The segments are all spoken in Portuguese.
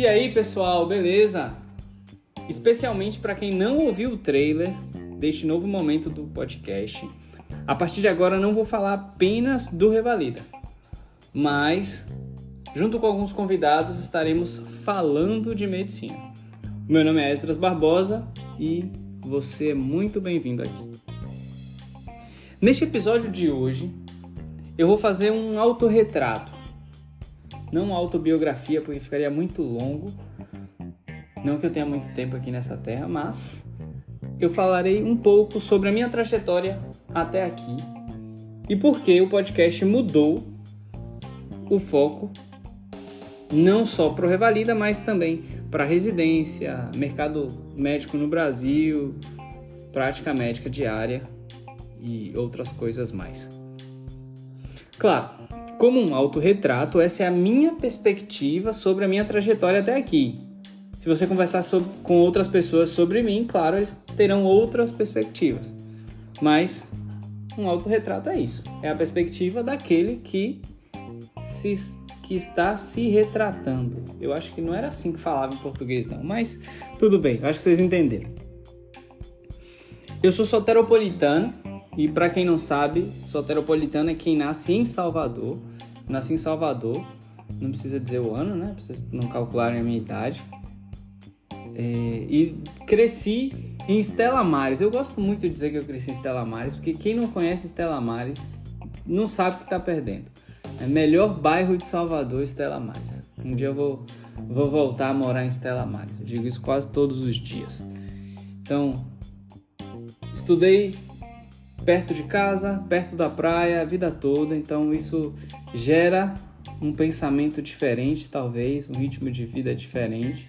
E aí, pessoal, beleza? Especialmente para quem não ouviu o trailer deste novo momento do podcast. A partir de agora não vou falar apenas do Revalida, mas junto com alguns convidados estaremos falando de medicina. Meu nome é Esdras Barbosa e você é muito bem-vindo aqui. Neste episódio de hoje, eu vou fazer um autorretrato. Não autobiografia, porque ficaria muito longo. Não que eu tenha muito tempo aqui nessa terra, mas eu falarei um pouco sobre a minha trajetória até aqui e por que o podcast mudou o foco não só para o Revalida, mas também para residência, mercado médico no Brasil, prática médica diária e outras coisas mais. Claro, como um autorretrato, essa é a minha perspectiva sobre a minha trajetória até aqui. Se você conversar sobre, com outras pessoas sobre mim, claro, eles terão outras perspectivas. Mas um autorretrato é isso. É a perspectiva daquele que, se, que está se retratando. Eu acho que não era assim que falava em português, não. Mas tudo bem, acho que vocês entenderam. Eu sou soteropolitano, e para quem não sabe, soteropolitano é quem nasce em Salvador. Nasci em Salvador, não precisa dizer o ano, né? Pra vocês não calcularem a minha idade. É, e cresci em Estela Mares. Eu gosto muito de dizer que eu cresci em Estela Mares, porque quem não conhece Estela Mares não sabe o que está perdendo. É melhor bairro de Salvador, Estela Mares. Um dia eu vou, vou voltar a morar em Estela Mares. Eu digo isso quase todos os dias. Então, estudei perto de casa, perto da praia, a vida toda. Então isso gera um pensamento diferente, talvez, um ritmo de vida diferente.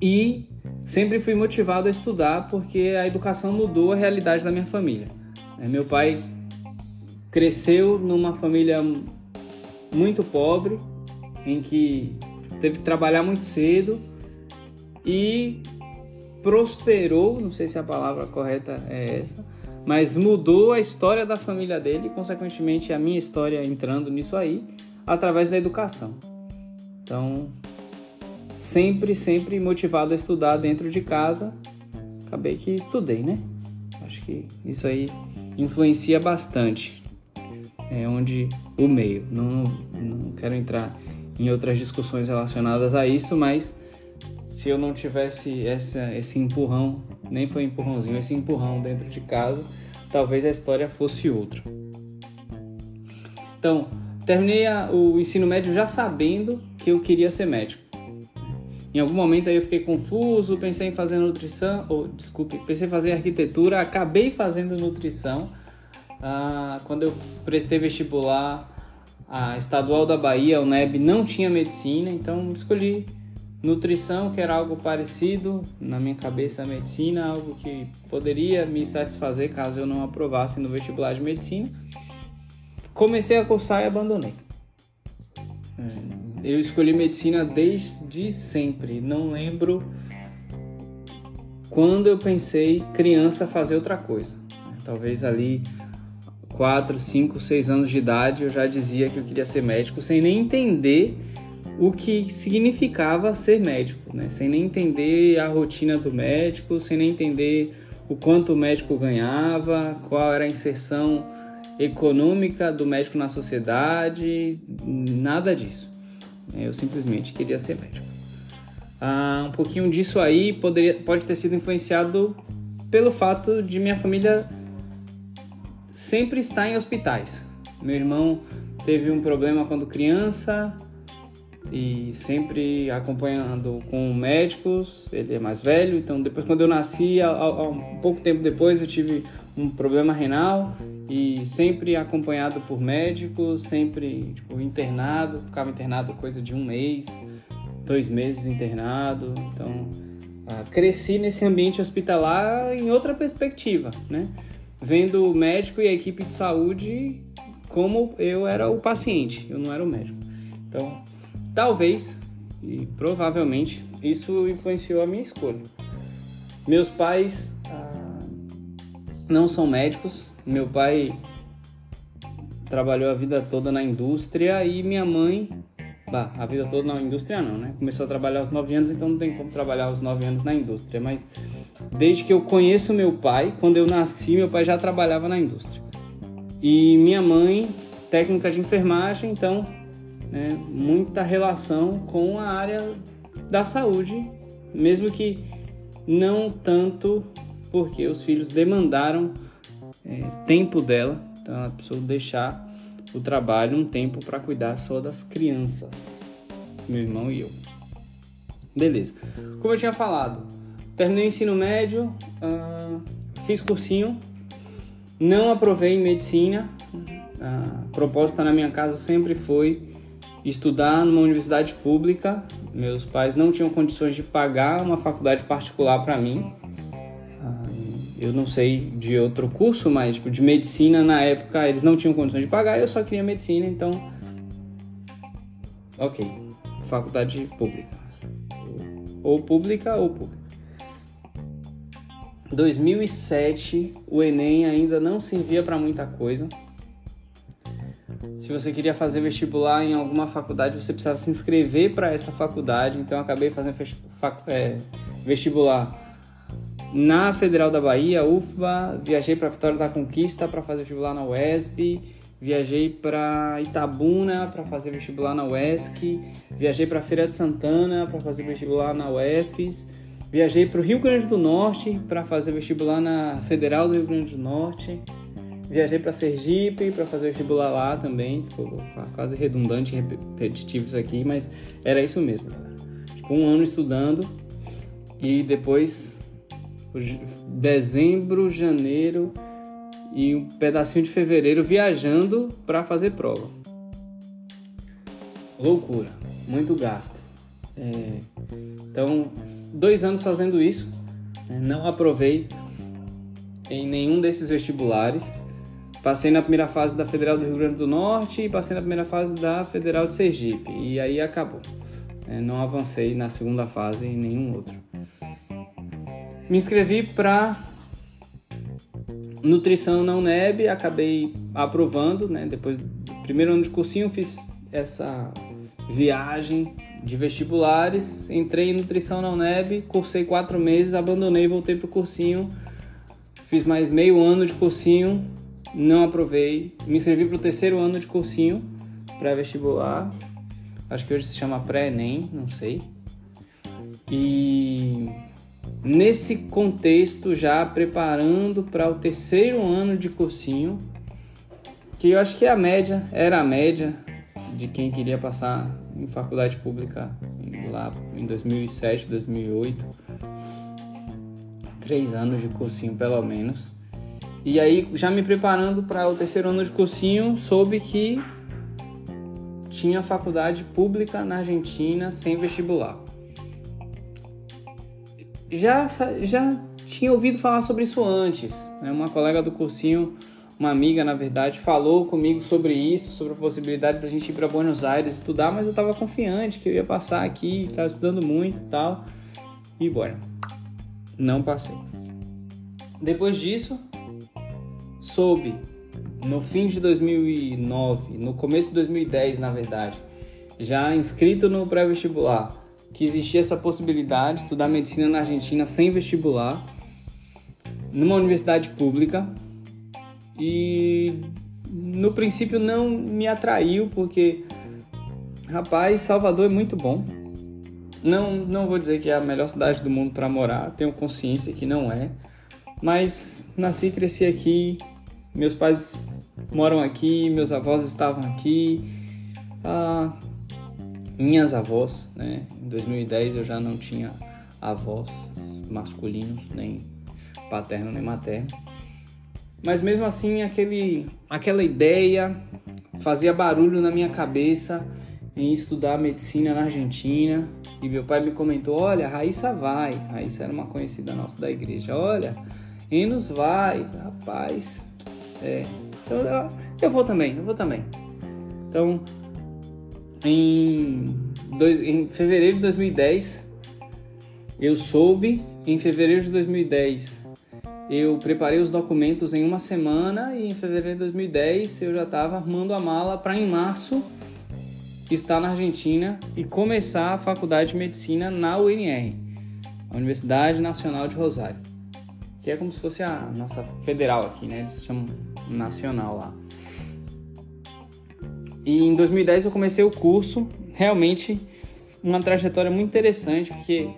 E sempre fui motivado a estudar porque a educação mudou a realidade da minha família. É, meu pai cresceu numa família muito pobre, em que teve que trabalhar muito cedo e prosperou, não sei se a palavra correta é essa, mas mudou a história da família dele consequentemente, a minha história entrando nisso aí, através da educação. Então, sempre, sempre motivado a estudar dentro de casa, acabei que estudei, né? Acho que isso aí influencia bastante. É onde o meio. Não, não quero entrar em outras discussões relacionadas a isso, mas se eu não tivesse essa, esse empurrão, nem foi empurrãozinho, esse empurrão dentro de casa, talvez a história fosse outra. Então, terminei a, o ensino médio já sabendo que eu queria ser médico. Em algum momento aí eu fiquei confuso, pensei em fazer nutrição, ou desculpe, pensei em fazer arquitetura, acabei fazendo nutrição. Ah, quando eu prestei vestibular, a estadual da Bahia, o NEB, não tinha medicina, então escolhi Nutrição, que era algo parecido na minha cabeça medicina, algo que poderia me satisfazer caso eu não aprovasse no vestibular de medicina. Comecei a cursar e abandonei. É, eu escolhi medicina desde sempre. Não lembro quando eu pensei criança fazer outra coisa. Talvez ali 4, 5, 6 anos de idade eu já dizia que eu queria ser médico sem nem entender o que significava ser médico, né? sem nem entender a rotina do médico, sem nem entender o quanto o médico ganhava, qual era a inserção econômica do médico na sociedade, nada disso. Eu simplesmente queria ser médico. Ah, um pouquinho disso aí poderia, pode ter sido influenciado pelo fato de minha família sempre estar em hospitais. Meu irmão teve um problema quando criança, e sempre acompanhando com médicos. Ele é mais velho, então depois quando eu nasci, um pouco tempo depois eu tive um problema renal e sempre acompanhado por médicos, sempre tipo, internado, ficava internado coisa de um mês, dois meses internado, então ah, cresci nesse ambiente hospitalar em outra perspectiva, né? Vendo o médico e a equipe de saúde como eu era o paciente, eu não era o médico. Então, Talvez e provavelmente isso influenciou a minha escolha. Meus pais ah, não são médicos. Meu pai trabalhou a vida toda na indústria e minha mãe Bah, a vida toda na indústria não, né? Começou a trabalhar aos 9 anos, então não tem como trabalhar aos 9 anos na indústria. Mas desde que eu conheço meu pai, quando eu nasci, meu pai já trabalhava na indústria. E minha mãe, técnica de enfermagem, então, né, muita relação com a área da saúde, mesmo que não tanto porque os filhos demandaram é, tempo dela, então ela precisou deixar o trabalho um tempo para cuidar só das crianças, meu irmão e eu. Beleza. Como eu tinha falado, terminei o ensino médio, uh, fiz cursinho, não aprovei em medicina. A proposta na minha casa sempre foi estudar numa universidade pública. Meus pais não tinham condições de pagar uma faculdade particular para mim eu não sei de outro curso, mas tipo, de medicina na época eles não tinham condições de pagar, eu só queria medicina, então. Ok, faculdade pública. Ou pública ou pública. 2007, o Enem ainda não servia para muita coisa. Se você queria fazer vestibular em alguma faculdade, você precisava se inscrever para essa faculdade. Então, eu acabei fazendo é, vestibular na Federal da Bahia, UFBA, viajei para Vitória da Conquista para fazer vestibular na UESB, viajei para Itabuna para fazer vestibular na UESC, viajei para Feira de Santana para fazer vestibular na UFES, viajei para o Rio Grande do Norte para fazer vestibular na Federal do Rio Grande do Norte, viajei para Sergipe para fazer vestibular lá também, ficou quase redundante repetitivo isso aqui, mas era isso mesmo, galera. Tipo, um ano estudando e depois dezembro, janeiro e um pedacinho de fevereiro viajando para fazer prova. Loucura, muito gasto. É, então, dois anos fazendo isso, né, não aprovei em nenhum desses vestibulares. Passei na primeira fase da Federal do Rio Grande do Norte e passei na primeira fase da Federal de Sergipe. E aí acabou. É, não avancei na segunda fase em nenhum outro. Me inscrevi para nutrição na UNEB, acabei aprovando, né? Depois do primeiro ano de cursinho, fiz essa viagem de vestibulares, entrei em nutrição na UNEB, cursei quatro meses, abandonei, voltei pro cursinho, fiz mais meio ano de cursinho, não aprovei, me inscrevi para o terceiro ano de cursinho, pré-vestibular, acho que hoje se chama pré-ENEM, não sei, e nesse contexto, já preparando para o terceiro ano de cursinho, que eu acho que é a média, era a média de quem queria passar em faculdade pública lá em 2007, 2008. Três anos de cursinho, pelo menos. E aí, já me preparando para o terceiro ano de cursinho, soube que tinha faculdade pública na Argentina sem vestibular já, já tinha ouvido falar sobre isso antes. Né? Uma colega do cursinho, uma amiga na verdade, falou comigo sobre isso, sobre a possibilidade da gente ir para Buenos Aires estudar, mas eu estava confiante que eu ia passar aqui, estava estudando muito e tal. E bora. Não passei. Depois disso, soube no fim de 2009, no começo de 2010, na verdade, já inscrito no pré-vestibular que existia essa possibilidade de estudar medicina na Argentina sem vestibular, numa universidade pública. E no princípio não me atraiu, porque, rapaz, Salvador é muito bom. Não, não vou dizer que é a melhor cidade do mundo para morar, tenho consciência que não é. Mas nasci e cresci aqui, meus pais moram aqui, meus avós estavam aqui. Ah, minhas avós, né? Em 2010 eu já não tinha avós masculinos, nem paterno nem materno. Mas mesmo assim, aquele, aquela ideia fazia barulho na minha cabeça em estudar medicina na Argentina. E meu pai me comentou: Olha, Raíssa vai. Raíssa era uma conhecida nossa da igreja. Olha, Enos vai, rapaz. É, então eu, eu vou também, eu vou também. Então em, dois, em fevereiro de 2010, eu soube, em fevereiro de 2010, eu preparei os documentos em uma semana e em fevereiro de 2010 eu já estava arrumando a mala para em março estar na Argentina e começar a faculdade de medicina na UNR, a Universidade Nacional de Rosário, que é como se fosse a nossa federal aqui, né? Eles chamam nacional lá. E em 2010 eu comecei o curso, realmente uma trajetória muito interessante, porque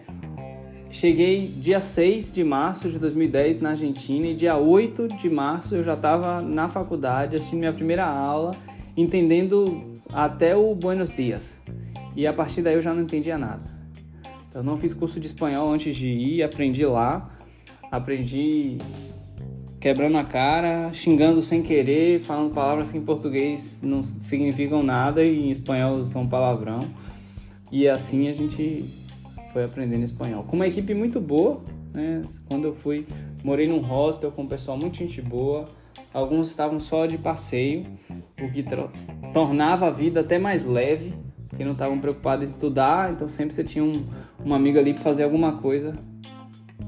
cheguei dia 6 de março de 2010 na Argentina e dia 8 de março eu já estava na faculdade assistindo minha primeira aula, entendendo até o Buenos Dias. E a partir daí eu já não entendia nada. Então, não fiz curso de espanhol antes de ir, aprendi lá, aprendi quebrando a cara, xingando sem querer, falando palavras que em português não significam nada e em espanhol são palavrão. E assim a gente foi aprendendo espanhol. Com uma equipe muito boa, né? Quando eu fui, morei num hostel com um pessoal muito gente boa. Alguns estavam só de passeio, o que tornava a vida até mais leve, porque não estavam preocupados em estudar, então sempre você tinha um, um amigo ali para fazer alguma coisa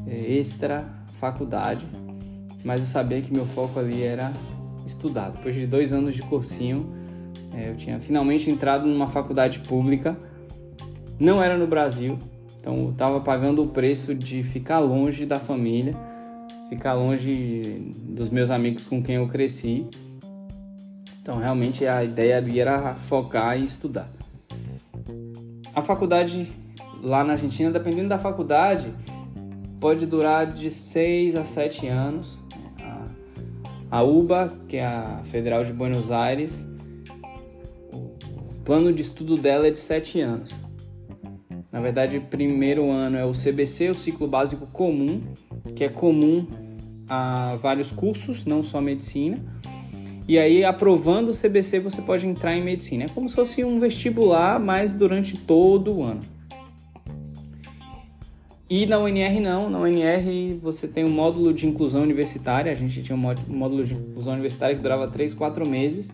é, extra faculdade mas eu sabia que meu foco ali era estudar. Depois de dois anos de cursinho, é, eu tinha finalmente entrado numa faculdade pública, não era no Brasil, então eu estava pagando o preço de ficar longe da família, ficar longe dos meus amigos com quem eu cresci. Então realmente a ideia ali era focar e estudar. A faculdade lá na Argentina, dependendo da faculdade, pode durar de 6 a 7 anos. A UBA, que é a Federal de Buenos Aires, o plano de estudo dela é de 7 anos. Na verdade, o primeiro ano é o CBC, o ciclo básico comum, que é comum a vários cursos, não só medicina. E aí, aprovando o CBC, você pode entrar em medicina. É como se fosse um vestibular, mas durante todo o ano. E na UNR não, na UNR você tem um módulo de inclusão universitária, a gente tinha um módulo de inclusão universitária que durava 3, 4 meses,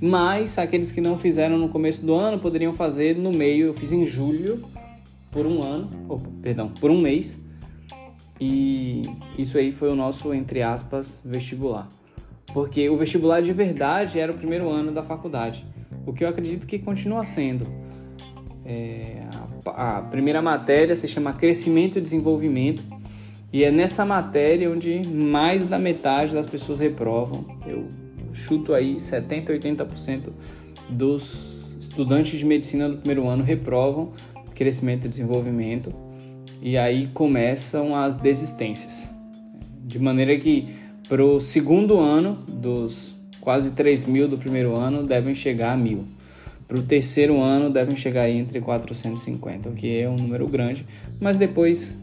mas aqueles que não fizeram no começo do ano poderiam fazer no meio, eu fiz em julho, por um ano, ou, perdão, por um mês, e isso aí foi o nosso, entre aspas, vestibular. Porque o vestibular de verdade era o primeiro ano da faculdade, o que eu acredito que continua sendo. É, a primeira matéria se chama Crescimento e Desenvolvimento, e é nessa matéria onde mais da metade das pessoas reprovam. Eu chuto aí 70, 80% dos estudantes de medicina do primeiro ano reprovam crescimento e desenvolvimento, e aí começam as desistências. De maneira que para o segundo ano, dos quase 3 mil do primeiro ano, devem chegar a mil. Para o terceiro ano devem chegar entre 450, o que é um número grande, mas depois,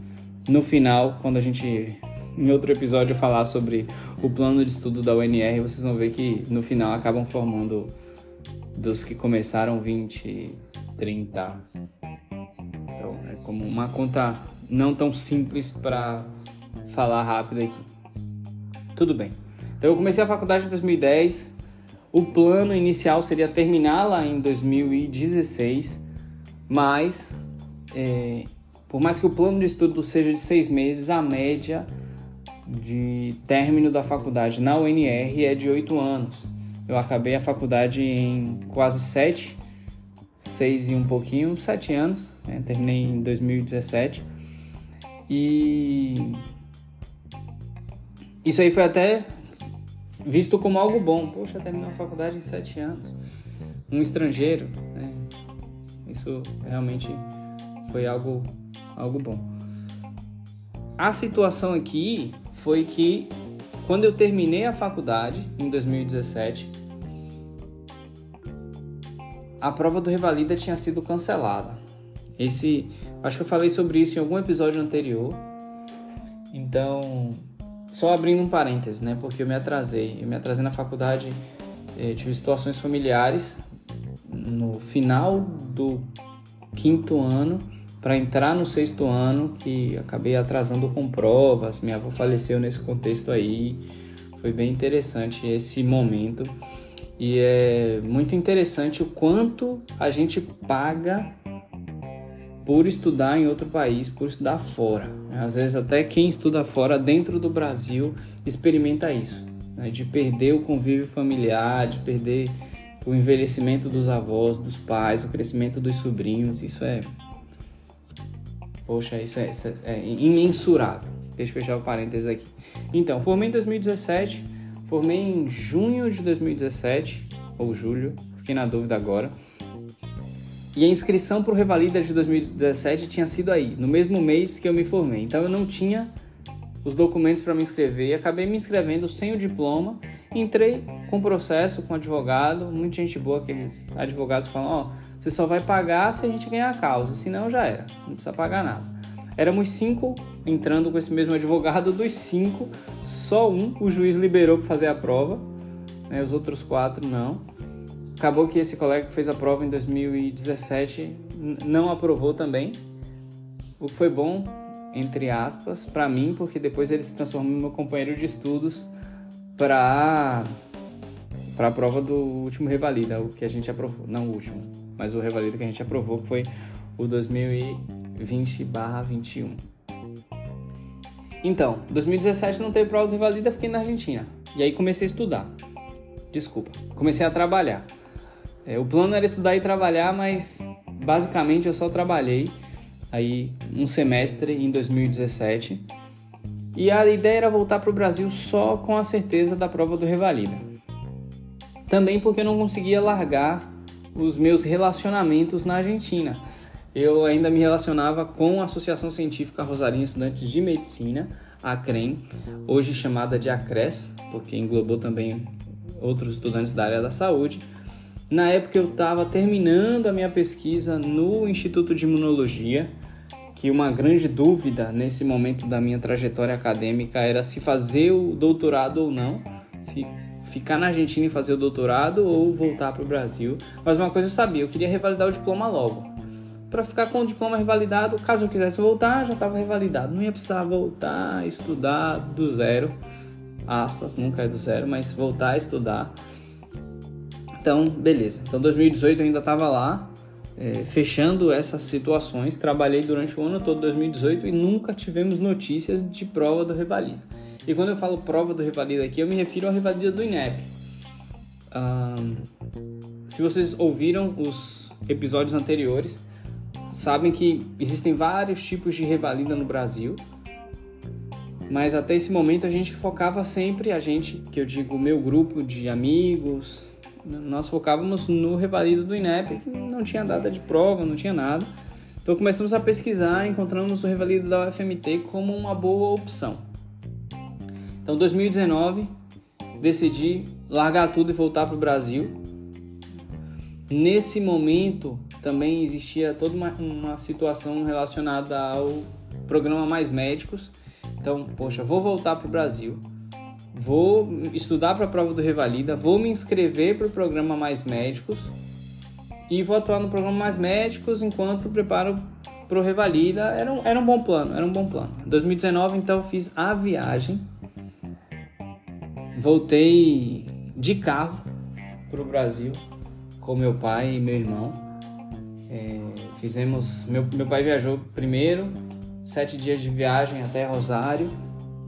no final, quando a gente em outro episódio falar sobre o plano de estudo da UNR, vocês vão ver que no final acabam formando dos que começaram 20, 30. Então é como uma conta não tão simples para falar rápido aqui. Tudo bem. Então eu comecei a faculdade em 2010, o plano inicial seria terminá-la em 2016, mas é, por mais que o plano de estudo seja de seis meses, a média de término da faculdade na UNR é de oito anos. Eu acabei a faculdade em quase sete, seis e um pouquinho, sete anos. Né? Terminei em 2017 e isso aí foi até visto como algo bom. Poxa, terminou a faculdade em sete anos. Um estrangeiro, né? Isso realmente foi algo, algo bom. A situação aqui foi que quando eu terminei a faculdade em 2017, a prova do Revalida tinha sido cancelada. Esse, acho que eu falei sobre isso em algum episódio anterior. Então, só abrindo um parênteses, né? Porque eu me atrasei. Eu me atrasei na faculdade, eh, tive situações familiares no final do quinto ano para entrar no sexto ano, que acabei atrasando com provas. Minha avó faleceu nesse contexto aí. Foi bem interessante esse momento. E é muito interessante o quanto a gente paga por estudar em outro país, por estudar fora. Às vezes até quem estuda fora dentro do Brasil experimenta isso, né? de perder o convívio familiar, de perder o envelhecimento dos avós, dos pais, o crescimento dos sobrinhos, isso é. Poxa, isso é, isso é, é imensurável. Deixa eu fechar o parênteses aqui. Então, formei em 2017, formei em junho de 2017, ou julho, fiquei na dúvida agora. E a inscrição para o Revalida de 2017 tinha sido aí, no mesmo mês que eu me formei. Então eu não tinha os documentos para me inscrever e acabei me inscrevendo sem o diploma. Entrei com processo com advogado, muita gente boa, aqueles advogados falam: Ó, oh, você só vai pagar se a gente ganhar a causa, senão já era, não precisa pagar nada. Éramos cinco entrando com esse mesmo advogado, dos cinco, só um o juiz liberou para fazer a prova, né, os outros quatro não. Acabou que esse colega que fez a prova em 2017 não aprovou também, o que foi bom, entre aspas, para mim, porque depois ele se transformou no meu companheiro de estudos para para a prova do último revalida, o que a gente aprovou, não o último, mas o revalida que a gente aprovou que foi o 2020/21. Então, 2017 não teve prova do revalida, fiquei na Argentina. E aí comecei a estudar. Desculpa, comecei a trabalhar. É, o plano era estudar e trabalhar, mas basicamente eu só trabalhei aí um semestre em 2017. E a ideia era voltar para o Brasil só com a certeza da prova do Revalida. Também porque eu não conseguia largar os meus relacionamentos na Argentina. Eu ainda me relacionava com a Associação Científica Rosarinha Estudantes de Medicina, a CREM, hoje chamada de ACRES, porque englobou também outros estudantes da área da saúde. Na época eu estava terminando a minha pesquisa no Instituto de Imunologia, que uma grande dúvida nesse momento da minha trajetória acadêmica era se fazer o doutorado ou não, se ficar na Argentina e fazer o doutorado ou voltar para o Brasil. Mas uma coisa eu sabia, eu queria revalidar o diploma logo. Para ficar com o diploma revalidado, caso eu quisesse voltar, já estava revalidado. Não ia precisar voltar, estudar do zero, aspas, nunca é do zero, mas voltar a estudar então, beleza. Então, 2018 eu ainda estava lá, é, fechando essas situações. Trabalhei durante o ano todo de 2018 e nunca tivemos notícias de prova do Revalida. E quando eu falo prova do Revalida aqui, eu me refiro à Revalida do INEP. se vocês ouviram os episódios anteriores, sabem que existem vários tipos de revalida no Brasil. Mas até esse momento a gente focava sempre, a gente, que eu digo, meu grupo de amigos, nós focávamos no revalido do INEP, que não tinha data de prova, não tinha nada. Então começamos a pesquisar, encontramos o revalido da UFMT como uma boa opção. Então 2019 decidi largar tudo e voltar para o Brasil. Nesse momento também existia toda uma, uma situação relacionada ao programa Mais Médicos. Então, poxa, vou voltar para o Brasil vou estudar para a prova do Revalida, vou me inscrever para o programa Mais Médicos e vou atuar no programa Mais Médicos enquanto preparo para o Revalida. Era um, era um bom plano, era um bom plano. Em 2019, então, fiz a viagem, voltei de carro para o Brasil com meu pai e meu irmão. É, fizemos, meu, meu pai viajou primeiro, sete dias de viagem até Rosário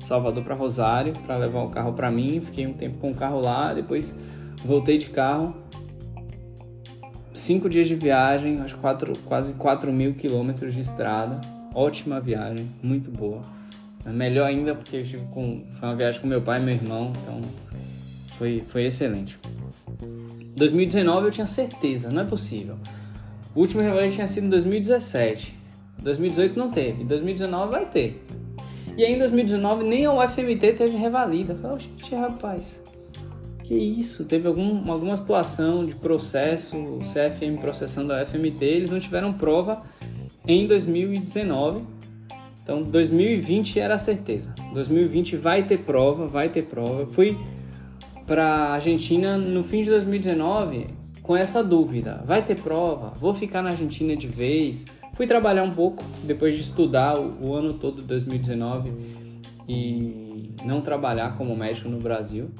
Salvador para Rosário para levar o carro para mim. Fiquei um tempo com o carro lá, depois voltei de carro. Cinco dias de viagem, acho quatro, quase 4 mil quilômetros de estrada. Ótima viagem, muito boa. Melhor ainda porque eu estive com, foi uma viagem com meu pai e meu irmão, então foi, foi excelente. 2019 eu tinha certeza, não é possível. O último relógio tinha sido em 2017. 2018 não teve, 2019 vai ter. E aí em 2019 nem a UFMT teve revalida. Eu falei, gente, rapaz, que isso? Teve algum, alguma situação de processo, CFM processando a UFMT, eles não tiveram prova em 2019. Então 2020 era a certeza. 2020 vai ter prova, vai ter prova. Eu fui para Argentina no fim de 2019 com essa dúvida: vai ter prova? Vou ficar na Argentina de vez? Fui trabalhar um pouco depois de estudar o, o ano todo de 2019 e não trabalhar como médico no Brasil.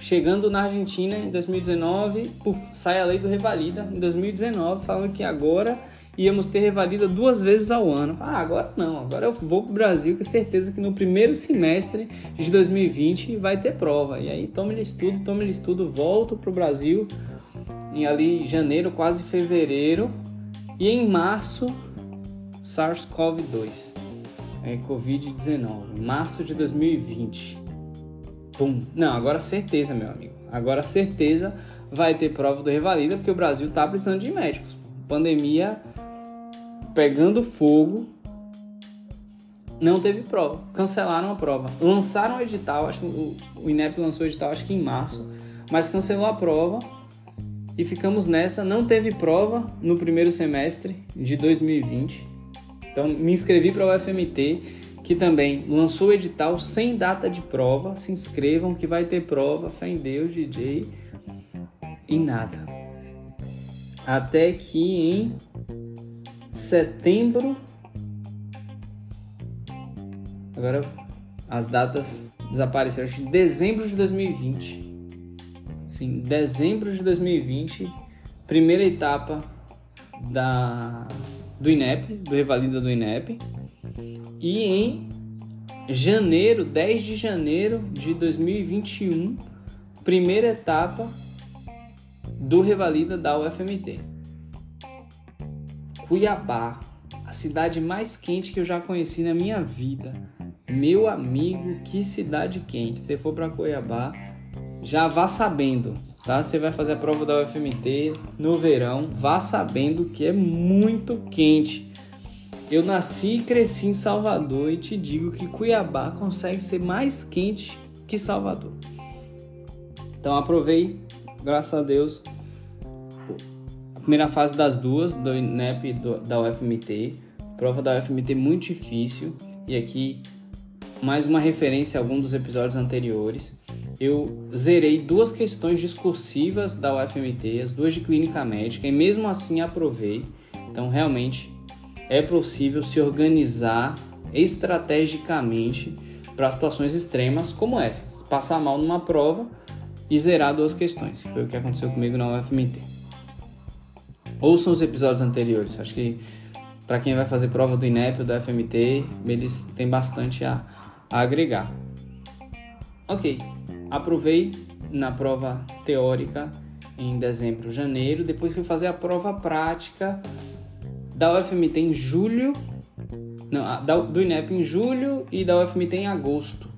chegando na Argentina em 2019, puf, sai a lei do revalida em 2019, falando que agora íamos ter revalida duas vezes ao ano. Ah, agora não, agora eu vou pro Brasil, com certeza que no primeiro semestre de 2020 vai ter prova. E aí tome-lhe estudo, tome-lhe estudo, volto pro Brasil em ali janeiro, quase fevereiro, e em março SARS-CoV-2, é Covid-19, março de 2020. Pum. Não, agora certeza, meu amigo. Agora certeza vai ter prova do Revalida, porque o Brasil tá precisando de médicos. Pandemia pegando fogo, não teve prova. Cancelaram a prova. Lançaram o edital, acho que o, INEP lançou o edital acho que em março, mas cancelou a prova e ficamos nessa. Não teve prova no primeiro semestre de 2020. Então me inscrevi para o UFMT, que também lançou o edital sem data de prova. Se inscrevam que vai ter prova, fé em Deus, DJ. E nada. Até que em setembro. Agora as datas desapareceram. Acho que dezembro de 2020. Sim, dezembro de 2020, primeira etapa da do INEP, do Revalida do INEP. E em janeiro, 10 de janeiro de 2021, primeira etapa do Revalida da UFMT. Cuiabá, a cidade mais quente que eu já conheci na minha vida. Meu amigo, que cidade quente. Se for para Cuiabá, já vá sabendo, tá? Você vai fazer a prova da UFMT no verão, vá sabendo que é muito quente. Eu nasci e cresci em Salvador e te digo que Cuiabá consegue ser mais quente que Salvador. Então aprovei, graças a Deus, a primeira fase das duas, do INEP do, da UFMT. Prova da UFMT muito difícil. E aqui mais uma referência a algum dos episódios anteriores eu zerei duas questões discursivas da UFMT, as duas de clínica médica, e mesmo assim aprovei. Então, realmente é possível se organizar estrategicamente para situações extremas como essas. Passar mal numa prova e zerar duas questões. Foi o que aconteceu comigo na UFMT. Ouçam os episódios anteriores. Acho que para quem vai fazer prova do INEP ou da FMT, eles têm bastante a, a agregar. Ok, aprovei na prova teórica em dezembro, janeiro. Depois fui fazer a prova prática da UFMT em julho. Não, da, do INEP em julho e da UFMT em agosto.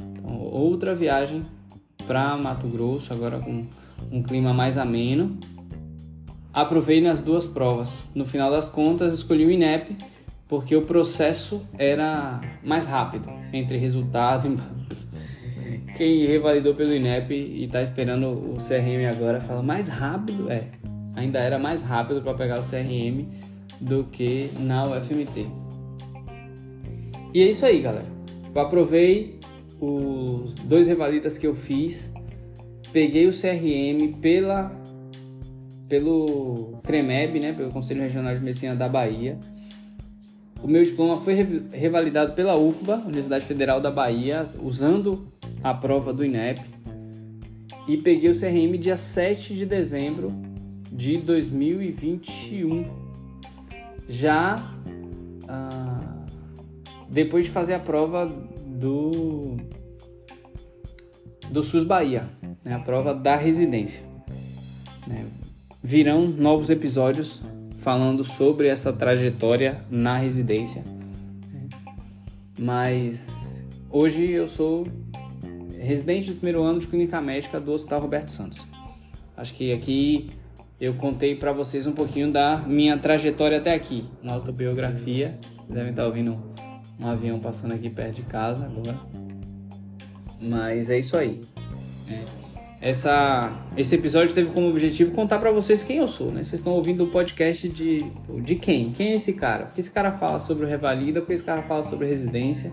Então, outra viagem para Mato Grosso, agora com um clima mais ameno. Aprovei nas duas provas. No final das contas, escolhi o INEP porque o processo era mais rápido entre resultado e quem revalidou pelo INEP e está esperando o CRM agora fala mais rápido, é, ainda era mais rápido para pegar o CRM do que na UFMT. E é isso aí, galera. Tipo, aprovei os dois revalidas que eu fiz, peguei o CRM pela pelo CREMEB, né, pelo Conselho Regional de Medicina da Bahia. O meu diploma foi revalidado pela UFBA, Universidade Federal da Bahia, usando a prova do INEP e peguei o CRM dia 7 de dezembro de 2021. Já ah, depois de fazer a prova do, do SUS Bahia, né, a prova da residência. Né. Virão novos episódios falando sobre essa trajetória na residência. Mas hoje eu sou residente do primeiro ano de clínica médica do Hospital Roberto Santos. Acho que aqui eu contei para vocês um pouquinho da minha trajetória até aqui, uma autobiografia. Vocês devem estar ouvindo um avião passando aqui perto de casa agora. Mas é isso aí. É. Essa, esse episódio teve como objetivo contar para vocês quem eu sou, né? Vocês estão ouvindo o podcast de, de quem? Quem é esse cara? Porque esse cara fala sobre o Revalida, porque esse cara fala sobre residência.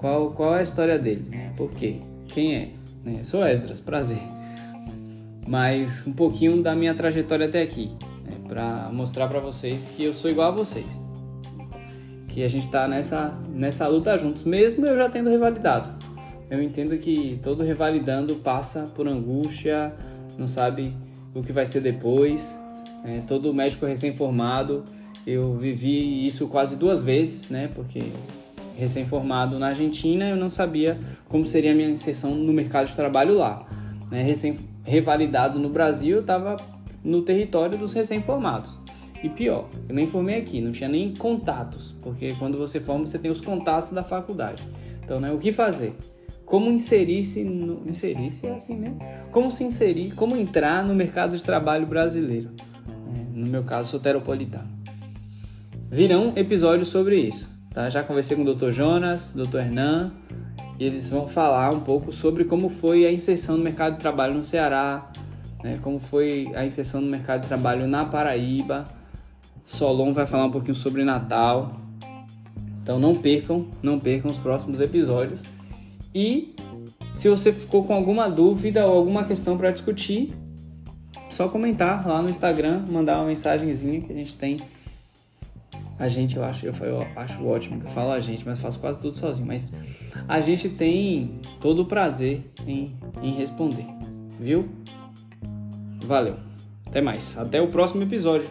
Qual, qual é a história dele? Por quê? Quem é? é sou Esdras, prazer. Mas um pouquinho da minha trajetória até aqui, né? para mostrar para vocês que eu sou igual a vocês. Que a gente está nessa, nessa luta juntos, mesmo eu já tendo revalidado. eu entendo que todo revalidando passa por angústia, não sabe o que vai ser depois. É, todo médico recém-formado, eu vivi isso quase duas vezes, né? Porque recém-formado na Argentina, eu não sabia como seria a minha inserção no mercado de trabalho lá. Né? Recém-revalidado no Brasil, eu estava no território dos recém-formados. E pior, eu nem formei aqui, não tinha nem contatos, porque quando você forma, você tem os contatos da faculdade. Então, né, o que fazer? Como inserir-se no... Inserir-se é assim mesmo? Como se inserir, como entrar no mercado de trabalho brasileiro. É, no meu caso, soteropolitano. Virão episódios sobre isso. Tá? Já conversei com o Dr. Jonas, Dr. Hernan, e eles vão falar um pouco sobre como foi a inserção no mercado de trabalho no Ceará, né? como foi a inserção no mercado de trabalho na Paraíba. Solon vai falar um pouquinho sobre Natal. Então não percam, não percam os próximos episódios. E se você ficou com alguma dúvida ou alguma questão para discutir, só comentar lá no Instagram, mandar uma mensagenzinha que a gente tem. A gente, eu acho, eu, eu acho ótimo que eu falo a gente, mas faço quase tudo sozinho. Mas a gente tem todo o prazer em, em responder, viu? Valeu. Até mais. Até o próximo episódio.